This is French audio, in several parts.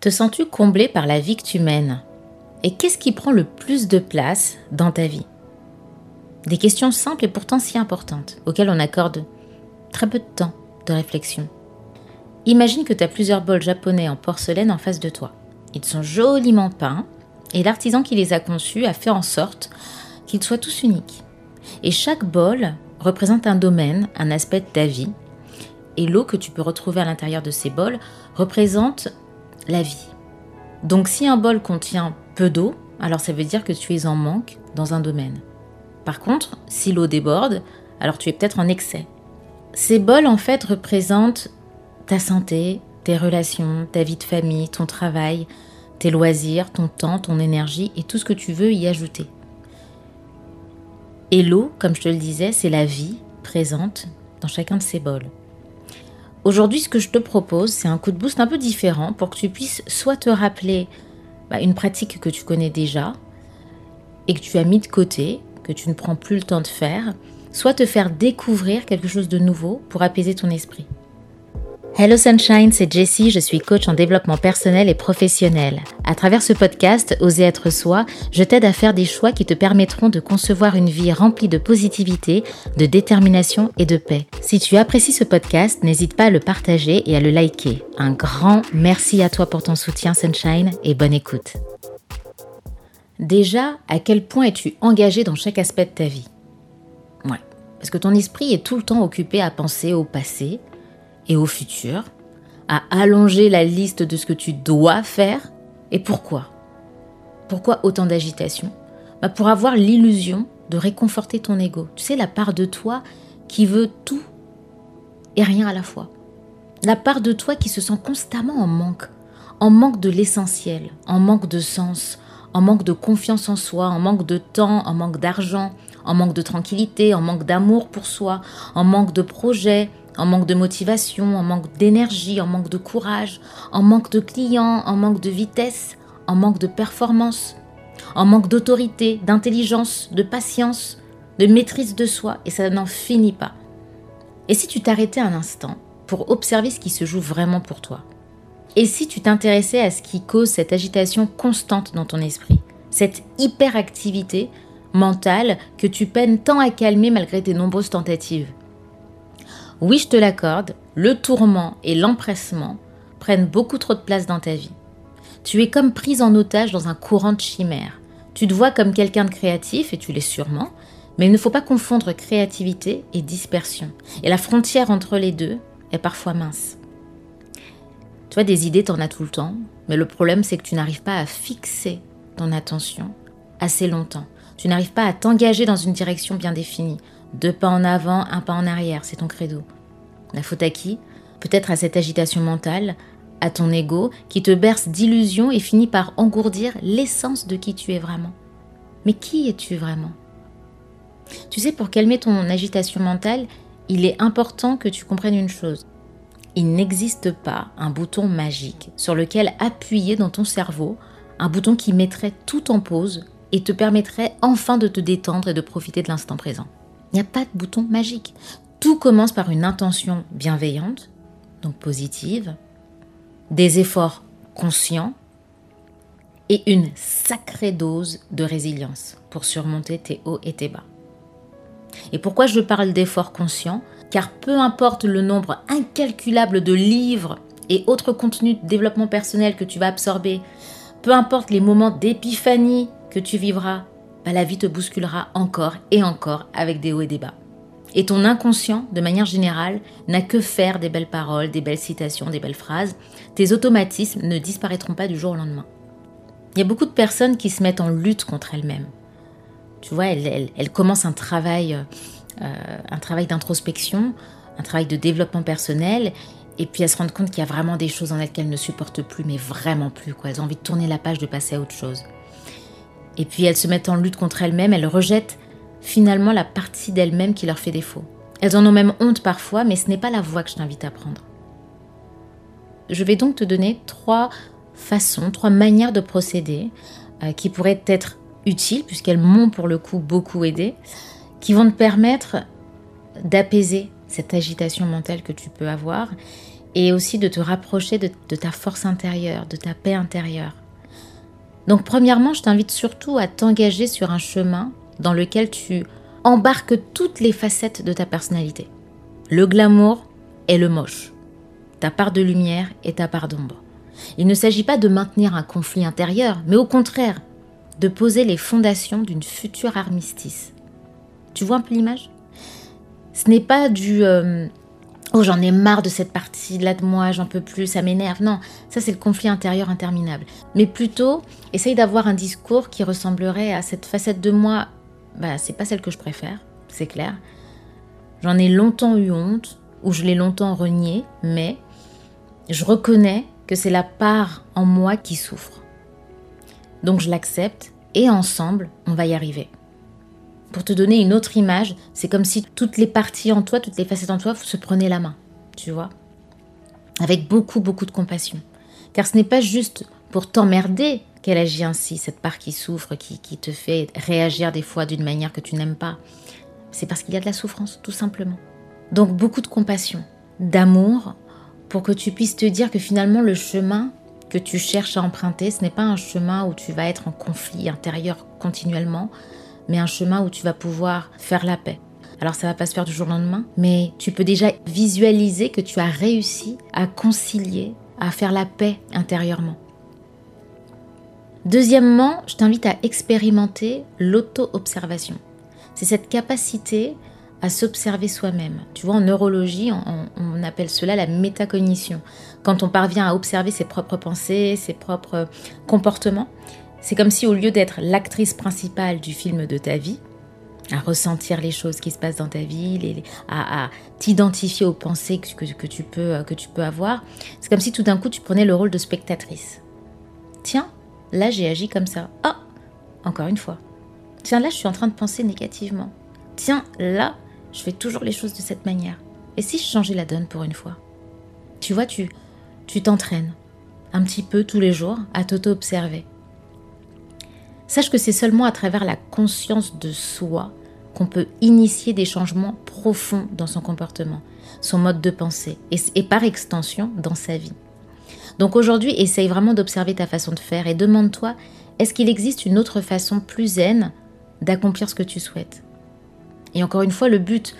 Te sens-tu comblé par la vie que tu mènes? Et qu'est-ce qui prend le plus de place dans ta vie? Des questions simples et pourtant si importantes, auxquelles on accorde très peu de temps de réflexion. Imagine que tu as plusieurs bols japonais en porcelaine en face de toi. Ils sont joliment peints et l'artisan qui les a conçus a fait en sorte qu'ils soient tous uniques. Et chaque bol représente un domaine, un aspect de ta vie. Et l'eau que tu peux retrouver à l'intérieur de ces bols représente la vie. Donc si un bol contient peu d'eau, alors ça veut dire que tu es en manque dans un domaine. Par contre, si l'eau déborde, alors tu es peut-être en excès. Ces bols en fait représentent ta santé, tes relations, ta vie de famille, ton travail, tes loisirs, ton temps, ton énergie et tout ce que tu veux y ajouter. Et l'eau, comme je te le disais, c'est la vie présente dans chacun de ces bols. Aujourd'hui, ce que je te propose, c'est un coup de boost un peu différent pour que tu puisses soit te rappeler bah, une pratique que tu connais déjà et que tu as mis de côté, que tu ne prends plus le temps de faire, soit te faire découvrir quelque chose de nouveau pour apaiser ton esprit. Hello Sunshine, c'est Jessie, je suis coach en développement personnel et professionnel. À travers ce podcast, Oser être soi, je t'aide à faire des choix qui te permettront de concevoir une vie remplie de positivité, de détermination et de paix. Si tu apprécies ce podcast, n'hésite pas à le partager et à le liker. Un grand merci à toi pour ton soutien Sunshine et bonne écoute. Déjà, à quel point es-tu engagé dans chaque aspect de ta vie? Ouais, parce que ton esprit est tout le temps occupé à penser au passé, et au futur, à allonger la liste de ce que tu dois faire. Et pourquoi Pourquoi autant d'agitation? Bah Pour avoir l'illusion de réconforter ton ego. Tu sais, la part de toi qui veut tout et rien à la fois. La part de toi qui se sent constamment en manque, en manque de l'essentiel, en manque de sens, en manque de confiance en soi, en manque de temps, en manque d'argent, en manque de tranquillité, en manque d'amour pour soi, en manque de projet, en manque de motivation, en manque d'énergie, en manque de courage, en manque de clients, en manque de vitesse, en manque de performance, en manque d'autorité, d'intelligence, de patience, de maîtrise de soi, et ça n'en finit pas. Et si tu t'arrêtais un instant pour observer ce qui se joue vraiment pour toi? Et si tu t'intéressais à ce qui cause cette agitation constante dans ton esprit, cette hyperactivité mentale que tu peines tant à calmer malgré tes nombreuses tentatives? Oui, je te l'accorde, le tourment et l'empressement prennent beaucoup trop de place dans ta vie. Tu es comme prise en otage dans un courant de chimère. Tu te vois comme quelqu'un de créatif, et tu l'es sûrement, mais il ne faut pas confondre créativité et dispersion. Et la frontière entre les deux est parfois mince. Tu vois, des idées, t'en as tout le temps, mais le problème, c'est que tu n'arrives pas à fixer ton attention assez longtemps. Tu n'arrives pas à t'engager dans une direction bien définie. Deux pas en avant, un pas en arrière, c'est ton credo. La faute à qui? Peut-être à cette agitation mentale, à ton ego qui te berce d'illusions et finit par engourdir l'essence de qui tu es vraiment. Mais qui es-tu vraiment? Tu sais, pour calmer ton agitation mentale, il est important que tu comprennes une chose. Il n'existe pas un bouton magique sur lequel appuyer dans ton cerveau, un bouton qui mettrait tout en pause et te permettrait enfin de te détendre et de profiter de l'instant présent. Il n'y a pas de bouton magique. Tout commence par une intention bienveillante, donc positive, des efforts conscients et une sacrée dose de résilience pour surmonter tes hauts et tes bas. Et pourquoi je parle d'efforts conscients? Car peu importe le nombre incalculable de livres et autres contenus de développement personnel que tu vas absorber, peu importe les moments d'épiphanie que tu vivras bah, la vie te bousculera encore et encore avec des hauts et des bas. Et ton inconscient, de manière générale, n'a que faire des belles paroles, des belles citations, des belles phrases. Tes automatismes ne disparaîtront pas du jour au lendemain. Il y a beaucoup de personnes qui se mettent en lutte contre elles-mêmes. Tu vois, elles, commencent un travail, euh, un travail d'introspection, un travail de développement personnel, et puis elles se rendent compte qu'il y a vraiment des choses en elles qu'elles ne supportent plus, mais vraiment plus. Elles ont envie de tourner la page, de passer à autre chose. Et puis elles se mettent en lutte contre elles-mêmes, elles rejettent finalement la partie d'elles-mêmes qui leur fait défaut. Elles en ont même honte parfois, mais ce n'est pas la voie que je t'invite à prendre. Je vais donc te donner trois façons, trois manières de procéder euh, qui pourraient être utiles, puisqu'elles m'ont pour le coup beaucoup aidé, qui vont te permettre d'apaiser cette agitation mentale que tu peux avoir et aussi de te rapprocher de, de ta force intérieure, de ta paix intérieure. Donc premièrement, je t'invite surtout à t'engager sur un chemin dans lequel tu embarques toutes les facettes de ta personnalité. Le glamour et le moche, ta part de lumière et ta part d'ombre. Il ne s'agit pas de maintenir un conflit intérieur, mais au contraire, de poser les fondations d'une future armistice. Tu vois un peu l'image? Ce n'est pas du euh, Oh, j'en ai marre de cette partie-là de moi, j'en peux plus, ça m'énerve. Non, ça c'est le conflit intérieur interminable. Mais plutôt, essaye d'avoir un discours qui ressemblerait à cette facette de moi. Bah, c'est pas celle que je préfère, c'est clair. J'en ai longtemps eu honte, ou je l'ai longtemps renié, mais je reconnais que c'est la part en moi qui souffre. Donc je l'accepte et ensemble, on va y arriver. Pour te donner une autre image, c'est comme si toutes les parties en toi, toutes les facettes en toi se prenaient la main, tu vois Avec beaucoup, beaucoup de compassion. Car ce n'est pas juste pour t'emmerder qu'elle agit ainsi, cette part qui souffre, qui, qui te fait réagir des fois d'une manière que tu n'aimes pas. C'est parce qu'il y a de la souffrance, tout simplement. Donc beaucoup de compassion, d'amour, pour que tu puisses te dire que finalement le chemin que tu cherches à emprunter, ce n'est pas un chemin où tu vas être en conflit intérieur continuellement, mais un chemin où tu vas pouvoir faire la paix. Alors ça va pas se faire du jour au lendemain, mais tu peux déjà visualiser que tu as réussi à concilier, à faire la paix intérieurement. Deuxièmement, je t'invite à expérimenter l'auto-observation. C'est cette capacité à s'observer soi-même. Tu vois, en neurologie, on, on, appelle cela la métacognition. Quand on parvient à observer ses propres pensées, ses propres comportements, c'est comme si au lieu d'être l'actrice principale du film de ta vie, à ressentir les choses qui se passent dans ta vie, à, t'identifier aux pensées que, tu peux, que tu peux avoir, c'est comme si tout d'un coup tu prenais le rôle de spectatrice. Tiens, là j'ai agi comme ça. Ah, encore une fois. Tiens, là je suis en train de penser négativement. Tiens, là je fais toujours les choses de cette manière. Et si je changeais la donne pour une fois? Tu vois, tu tu t'entraînes un petit peu tous les jours à t'auto-observer. Sache que c'est seulement à travers la conscience de soi qu'on peut initier des changements profonds dans son comportement, son mode de pensée et, par extension dans sa vie. Donc aujourd'hui, essaye vraiment d'observer ta façon de faire et demande-toi, est-ce qu'il existe une autre façon plus zen d'accomplir ce que tu souhaites? Et encore une fois, le but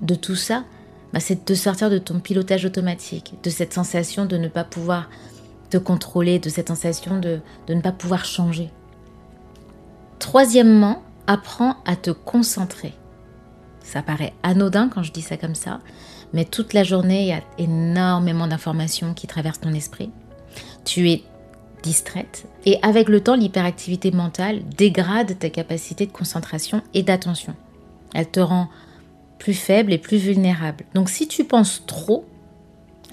de tout ça, bah, c'est de te sortir de ton pilotage automatique, de cette sensation de ne pas pouvoir te contrôler, de cette sensation de ne pas pouvoir changer. Troisièmement, apprends à te concentrer. Ça paraît anodin quand je dis ça comme ça, mais toute la journée, il y a énormément d'informations qui traversent ton esprit. Tu es distraite et avec le temps, l'hyperactivité mentale dégrade ta capacité de concentration et d'attention. Elle te rend plus faible et plus vulnérable. Donc si tu penses trop,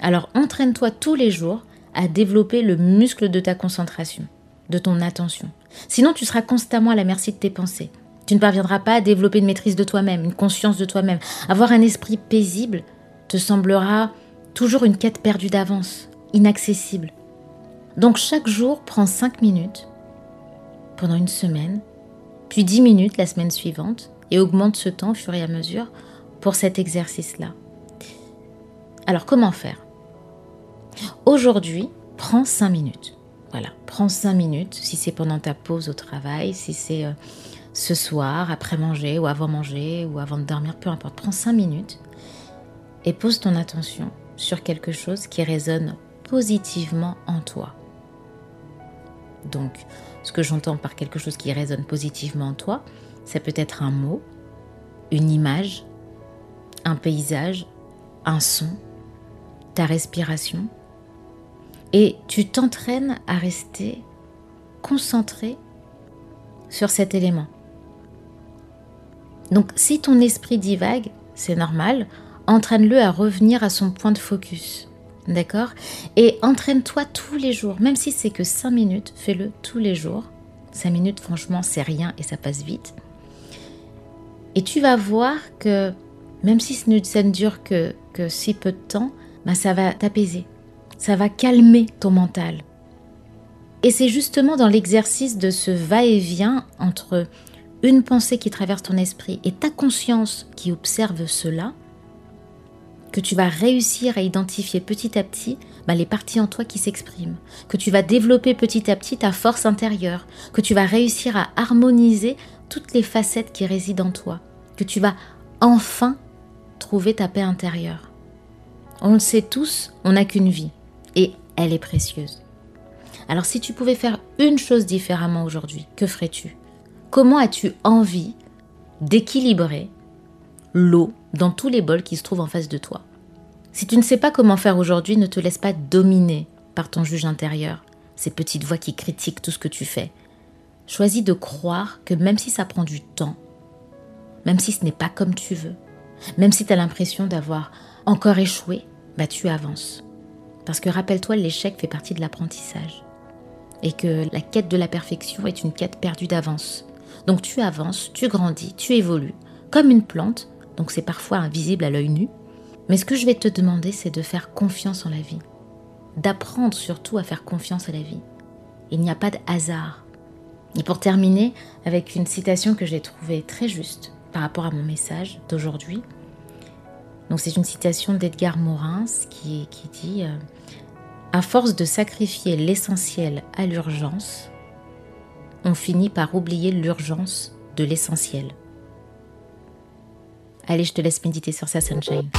alors entraîne-toi tous les jours à développer le muscle de ta concentration, de ton attention. Sinon, tu seras constamment à la merci de tes pensées. Tu ne parviendras pas à développer une maîtrise de toi-même, une conscience de toi-même. Avoir un esprit paisible te semblera toujours une quête perdue d'avance, inaccessible. Donc chaque jour, prends 5 minutes pendant une semaine, puis 10 minutes la semaine suivante, et augmente ce temps au fur et à mesure pour cet exercice-là. Alors comment faire? Aujourd'hui, prends 5 minutes. Voilà, prends 5 minutes, si c'est pendant ta pause au travail, si c'est euh, ce soir, après manger ou avant manger ou avant de dormir, peu importe, prends 5 minutes et pose ton attention sur quelque chose qui résonne positivement en toi. Donc, ce que j'entends par quelque chose qui résonne positivement en toi, ça peut être un mot, une image, un paysage, un son, ta respiration, et tu t'entraînes à rester concentré sur cet élément. Donc si ton esprit divague, c'est normal, entraîne-le à revenir à son point de focus. D'accord? Et entraîne-toi tous les jours, même si c'est que 5 minutes, fais-le tous les jours. 5 minutes, franchement, c'est rien et ça passe vite. Et tu vas voir que même si ça ne dure que, que si peu de temps, bah ça va t'apaiser ça va calmer ton mental. Et c'est justement dans l'exercice de ce va-et-vient entre une pensée qui traverse ton esprit et ta conscience qui observe cela que tu vas réussir à identifier petit à petit bah, les parties en toi qui s'expriment, que tu vas développer petit à petit ta force intérieure, que tu vas réussir à harmoniser toutes les facettes qui résident en toi, que tu vas enfin trouver ta paix intérieure. On le sait tous, on n'a qu'une vie et elle est précieuse. Alors si tu pouvais faire une chose différemment aujourd'hui, que ferais-tu? Comment as-tu envie d'équilibrer l'eau dans tous les bols qui se trouvent en face de toi? Si tu ne sais pas comment faire aujourd'hui, ne te laisse pas dominer par ton juge intérieur, ces petites voix qui critiquent tout ce que tu fais. Choisis de croire que même si ça prend du temps, même si ce n'est pas comme tu veux, même si tu as l'impression d'avoir encore échoué, bah tu avances. Parce que rappelle-toi, l'échec fait partie de l'apprentissage. Et que la quête de la perfection est une quête perdue d'avance. Donc tu avances, tu grandis, tu évolues, comme une plante, donc c'est parfois invisible à l'œil nu. Mais ce que je vais te demander, c'est de faire confiance en la vie. D'apprendre surtout à faire confiance à la vie. Il n'y a pas de hasard. Et pour terminer, avec une citation que j'ai trouvée très juste par rapport à mon message d'aujourd'hui. Donc c'est une citation d'Edgar Morin qui, dit euh, À force de sacrifier l'essentiel à l'urgence, on finit par oublier l'urgence de l'essentiel. Allez, je te laisse méditer sur ça, Sunshine.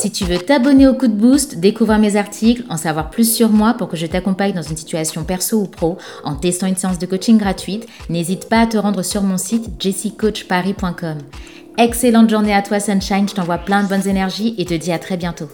Si tu veux t'abonner au coup de boost, découvrir mes articles, en savoir plus sur moi pour que je t'accompagne dans une situation perso ou pro en testant une séance de coaching gratuite, n'hésite pas à te rendre sur mon site jessicoachparis.com. Excellente journée à toi Sunshine, je t'envoie plein de bonnes énergies et te dis à très bientôt.